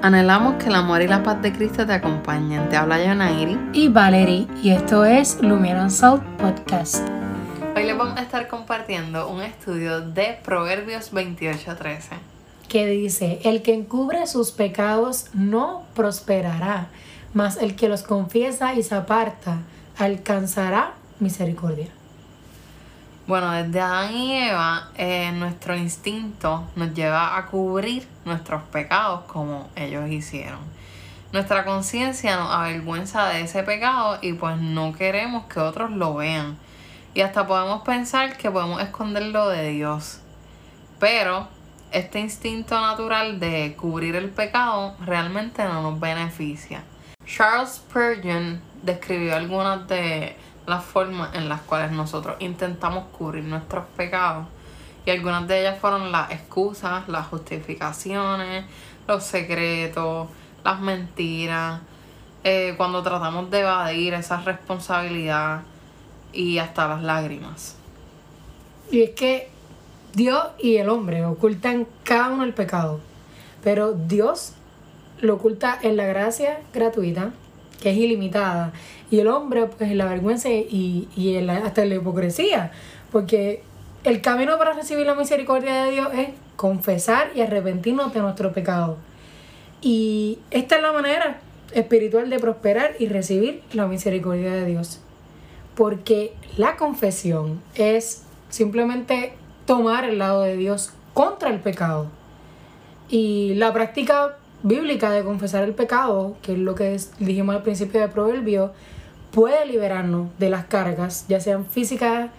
Anhelamos que el amor y la paz de Cristo te acompañen. Te habla Yonairi y Valerie y esto es Lumiere Salt Podcast. Hoy les vamos a estar compartiendo un estudio de Proverbios 28:13 que dice, el que encubre sus pecados no prosperará, mas el que los confiesa y se aparta alcanzará misericordia. Bueno, desde Adán y Eva, eh, nuestro instinto nos lleva a cubrir nuestros pecados como ellos hicieron. Nuestra conciencia nos avergüenza de ese pecado y pues no queremos que otros lo vean. Y hasta podemos pensar que podemos esconderlo de Dios. Pero este instinto natural de cubrir el pecado realmente no nos beneficia. Charles Spurgeon describió algunas de las formas en las cuales nosotros intentamos cubrir nuestros pecados. Y algunas de ellas fueron las excusas, las justificaciones, los secretos, las mentiras, eh, cuando tratamos de evadir esa responsabilidad y hasta las lágrimas. Y es que Dios y el hombre ocultan cada uno el pecado, pero Dios lo oculta en la gracia gratuita que es ilimitada. Y el hombre, pues, la vergüenza y, y hasta la hipocresía. Porque el camino para recibir la misericordia de Dios es confesar y arrepentirnos de nuestro pecado. Y esta es la manera espiritual de prosperar y recibir la misericordia de Dios. Porque la confesión es simplemente tomar el lado de Dios contra el pecado. Y la práctica bíblica de confesar el pecado, que es lo que dijimos al principio de Proverbio, puede liberarnos de las cargas, ya sean físicas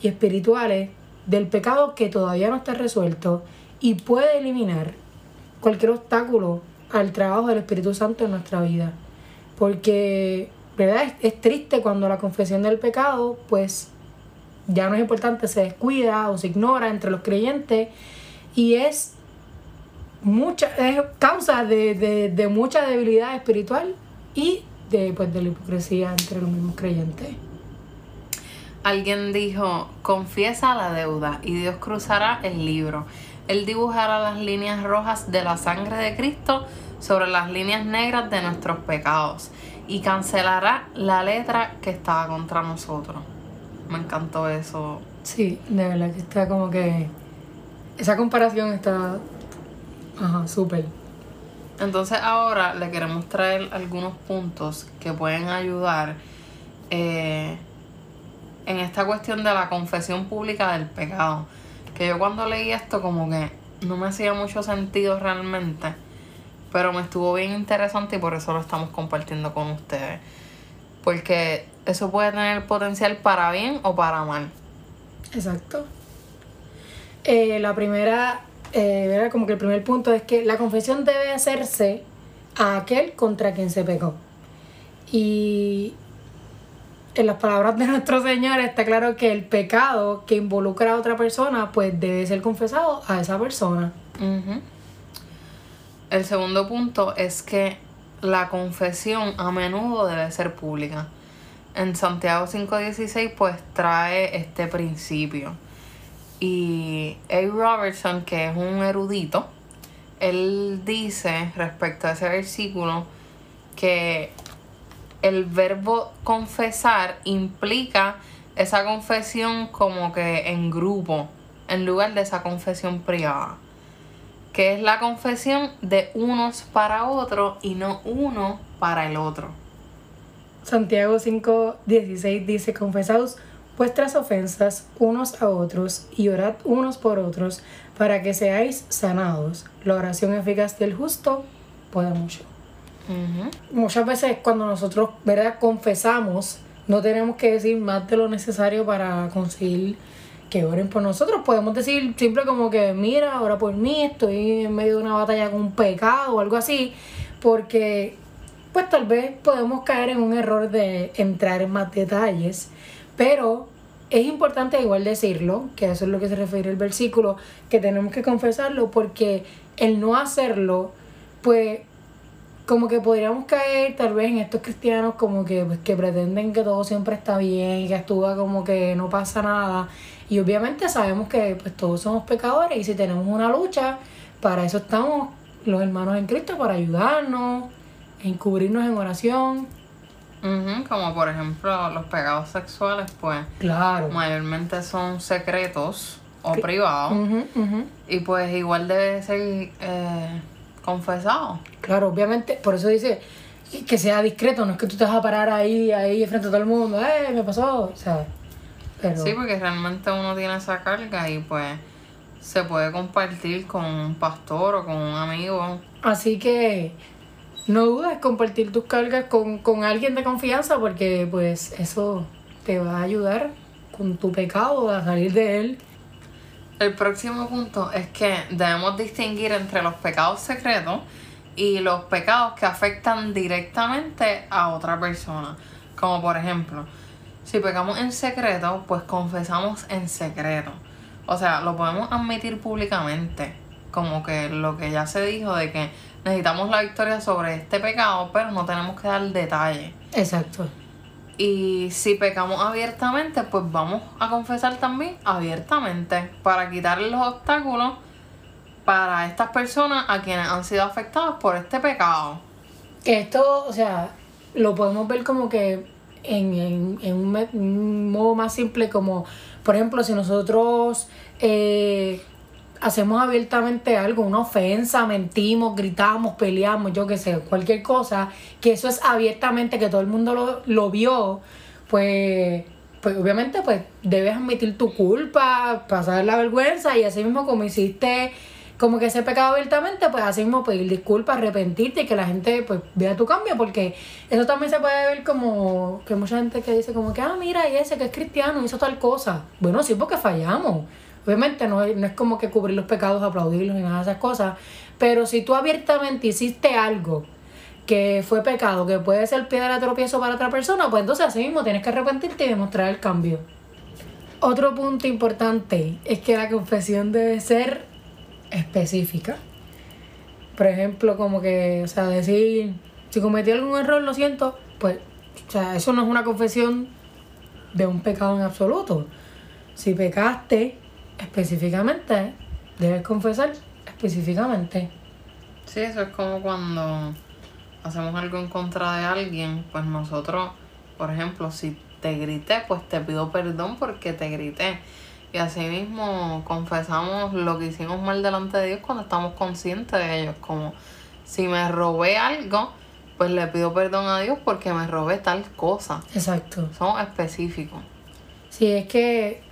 y espirituales, del pecado que todavía no está resuelto y puede eliminar cualquier obstáculo al trabajo del Espíritu Santo en nuestra vida. Porque, ¿verdad? Es, es triste cuando la confesión del pecado, pues ya no es importante, se descuida o se ignora entre los creyentes y es mucha, es causa de, mucha debilidad espiritual y de, pues, de la hipocresía entre los mismos creyentes. Alguien dijo, confiesa la deuda y Dios cruzará el libro. Él dibujará las líneas rojas de la sangre de Cristo sobre las líneas negras de nuestros pecados y cancelará la letra que estaba contra nosotros. Me encantó eso. Sí, de verdad que está como que... Esa comparación está Ajá, súper. Entonces ahora le queremos traer algunos puntos que pueden ayudar eh, en esta cuestión de la confesión pública del pecado. Que yo cuando leí esto como que no me hacía mucho sentido realmente, pero me estuvo bien interesante y por eso lo estamos compartiendo con ustedes. Porque eso puede tener potencial para bien o para mal. Exacto. Eh, la primera eh, como que el primer punto es que la confesión debe hacerse a aquel contra quien se pecó. Y en las palabras de nuestro Señor está claro que el pecado que involucra a otra persona, pues debe ser confesado a esa persona. El segundo punto es que la confesión a menudo debe ser pública. En Santiago 5.16 pues trae este principio y A. Robertson, que es un erudito, él dice respecto a ese versículo que el verbo confesar implica esa confesión como que en grupo, en lugar de esa confesión privada. Que es la confesión de unos para otros y no uno para el otro. Santiago 5:16 dice, confesaos vuestras ofensas unos a otros y orad unos por otros para que seáis sanados. La oración eficaz del justo puede mucho. Muchas veces cuando nosotros ¿verdad? confesamos, no tenemos que decir más de lo necesario para conseguir que oren por nosotros. Podemos decir simple como que, mira, ora por mí, estoy en medio de una batalla con un pecado o algo así, porque pues tal vez podemos caer en un error de entrar en más detalles pero es importante igual decirlo, que eso es lo que se refiere el versículo, que tenemos que confesarlo porque el no hacerlo, pues como que podríamos caer tal vez en estos cristianos como que, pues, que pretenden que todo siempre está bien, que actúa como que no pasa nada. Y obviamente sabemos que pues todos somos pecadores y si tenemos una lucha, para eso estamos los hermanos en Cristo para ayudarnos, encubrirnos en oración. Como por ejemplo los pecados sexuales, pues Claro. mayormente son secretos o privados. Y pues igual debe ser eh, confesado. Claro, obviamente, por eso dice que sea discreto, no es que tú te vas a parar ahí, ahí frente a todo el mundo, ¡eh, me pasó! O sea, pero... Sí, porque realmente uno tiene esa carga y pues se puede compartir con un pastor o con un amigo. Así que no dudes compartir tus cargas con, con alguien de confianza porque pues eso te va a ayudar con tu pecado a salir de él. El próximo punto es que debemos distinguir entre los pecados secretos y los pecados que afectan directamente a otra persona. Como por ejemplo, si pecamos en secreto, pues confesamos en secreto. O sea, lo podemos admitir públicamente. Como que lo que ya se dijo de que necesitamos la victoria sobre este pecado, pero no tenemos que dar detalles. Exacto. Y si pecamos abiertamente, pues vamos a confesar también abiertamente para quitar los obstáculos para estas personas a quienes han sido afectadas por este pecado. Que esto, o sea, lo podemos ver como que en, en, en un modo más simple, como por ejemplo, si nosotros eh, hacemos abiertamente algo, una ofensa, mentimos, gritamos, peleamos, yo qué sé, cualquier cosa, que eso es abiertamente, que todo el mundo lo, lo vio, pues, pues obviamente pues debes admitir tu culpa, pasar la vergüenza y así mismo como hiciste como que ese pecado abiertamente, pues así mismo pedir disculpas, arrepentirte y que la gente pues vea tu cambio, porque eso también se puede ver como que mucha gente que dice como que, ah, mira, y ese que es cristiano hizo tal cosa. Bueno, sí, porque fallamos. Obviamente no no es como que cubrir los pecados, aplaudirlos ni nada de esas cosas, pero si tú abiertamente hiciste algo que fue pecado, que puede ser piedra de tropiezo para otra persona, pues entonces así mismo tienes que arrepentirte y demostrar el cambio. Otro punto importante es que la confesión debe ser específica. Por ejemplo, como que, o sea, decir, si cometí algún error, lo siento, pues, o sea, eso no es una confesión de un pecado en absoluto. Si pecaste específicamente, debes confesar específicamente. Sí, eso es como cuando hacemos algo en contra de alguien, pues nosotros, por ejemplo, si te grité, pues te pido perdón porque te grité. Y así mismo confesamos lo que hicimos mal delante de Dios cuando estamos conscientes de ellos. Como si me robé algo, pues le pido perdón a Dios porque me robé tal cosa. Exacto. Somos específicos. Sí, es que,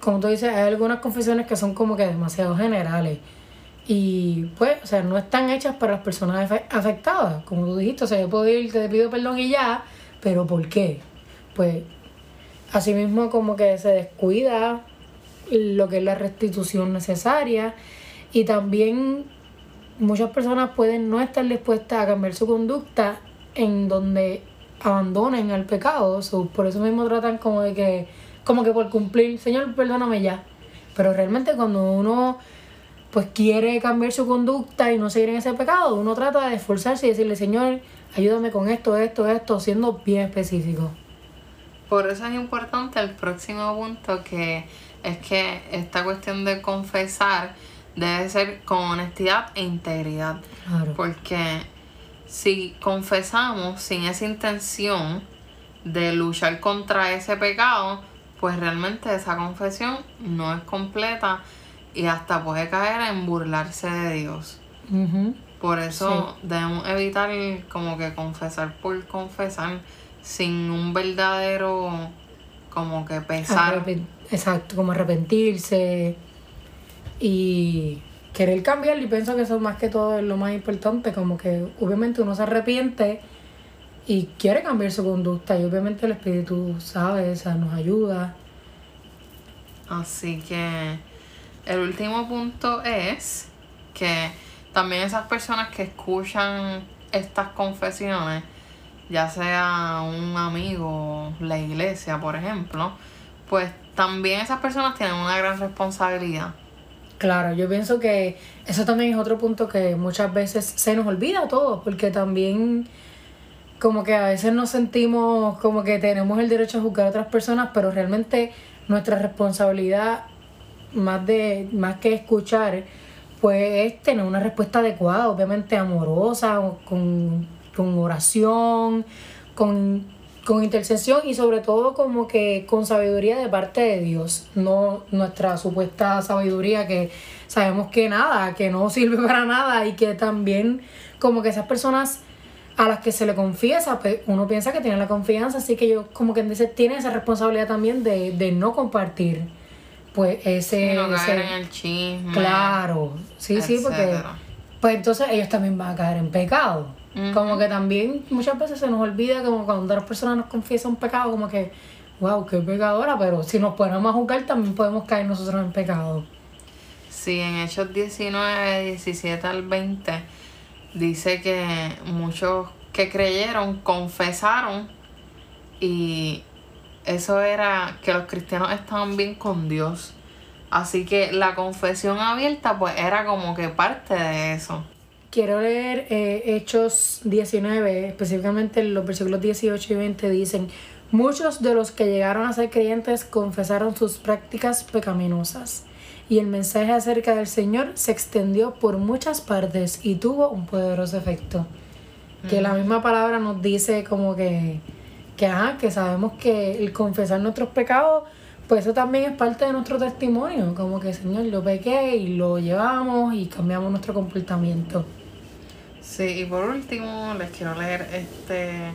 como tú dices, hay algunas confesiones que son como que demasiado generales. Y pues, o sea, no están hechas para las personas afe- afectadas. Como tú dijiste, o sea, yo puedo ir, te pido perdón y ya, pero ¿por qué? Pues, asimismo como que se descuida lo que es la restitución necesaria. Y también muchas personas pueden no estar dispuestas a cambiar su conducta en donde abandonen al pecado. Por eso mismo tratan como de que, como que por cumplir, Señor, perdóname ya. Pero realmente cuando uno pues quiere cambiar su conducta y no seguir en ese pecado, uno trata de esforzarse y decirle, Señor, ayúdame con esto, esto, esto, siendo bien específico. Por eso es importante el próximo punto que es que esta cuestión de confesar debe ser con honestidad e integridad. Claro. Porque si confesamos sin esa intención de luchar contra ese pecado, pues realmente esa confesión no es completa y hasta puede caer en burlarse de Dios. Por eso debemos evitar como que confesar por confesar sin un verdadero como que pesar. Exacto, como arrepentirse y querer cambiar. Y pienso que eso más que todo es lo más importante, como que obviamente uno se arrepiente y quiere cambiar su conducta y obviamente el Espíritu sabe, o sea, nos ayuda. Así que el último punto es que también esas personas que escuchan estas confesiones, ya sea un amigo, la iglesia, por ejemplo, pues también esas personas tienen una gran responsabilidad. Claro, yo pienso que eso también es otro punto que muchas veces se nos olvida a todos, porque también como que a veces nos sentimos como que tenemos el derecho a juzgar a otras personas, pero realmente nuestra responsabilidad, más de más que escuchar, pues es tener una respuesta adecuada, obviamente amorosa, con, con oración, con, con intercesión y sobre todo como que con sabiduría de parte de Dios, no nuestra supuesta sabiduría que sabemos que nada, que no sirve para nada y que también como que esas personas a las que se le confiesa, pues uno piensa que tiene la confianza, así que yo como que dice, tiene esa responsabilidad también de, de no compartir pues ese... no ese- caer en el chisme. Claro, sí, sí, porque pues entonces ellos también van a caer en pecado. Como que también muchas veces se nos olvida como cuando las personas nos confiesan un pecado, como que, wow, qué pecadora, pero si nos ponemos a juzgar también podemos caer nosotros en pecado. Sí, en Hechos 19, 17 al 20, dice que muchos que creyeron confesaron y eso era que los cristianos estaban bien con Dios. Así que la confesión abierta pues era como que parte de eso. Quiero leer eh, Hechos 19, específicamente los versículos 18 y 20 dicen, muchos de los que llegaron a ser creyentes confesaron sus prácticas pecaminosas y el mensaje acerca del Señor se extendió por muchas partes y tuvo un poderoso efecto. Que la misma palabra nos dice como que, que, ajá, que sabemos que el confesar nuestros pecados, pues eso también es parte de nuestro testimonio, como que Señor, lo pequé y lo llevamos y cambiamos nuestro comportamiento. Sí, y por último les quiero leer este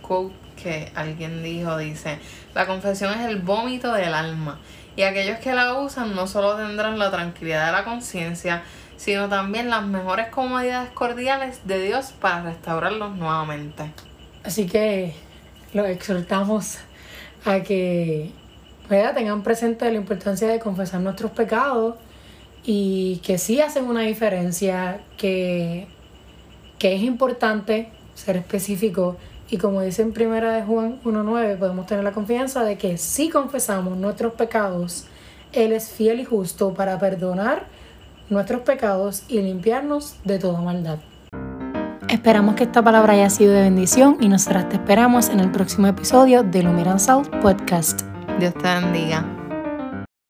quote que alguien dijo, dice, la confesión es el vómito del alma y aquellos que la usan no solo tendrán la tranquilidad de la conciencia, sino también las mejores comodidades cordiales de Dios para restaurarlos nuevamente. Así que los exhortamos a que ¿verdad? tengan presente la importancia de confesar nuestros pecados y que sí hacen una diferencia, que, que es importante ser específico y como dice en primera de Juan 1.9 podemos tener la confianza de que si confesamos nuestros pecados, Él es fiel y justo para perdonar nuestros pecados y limpiarnos de toda maldad. Esperamos que esta palabra haya sido de bendición y nosotras te esperamos en el próximo episodio de Lumiran South Podcast. Dios te bendiga.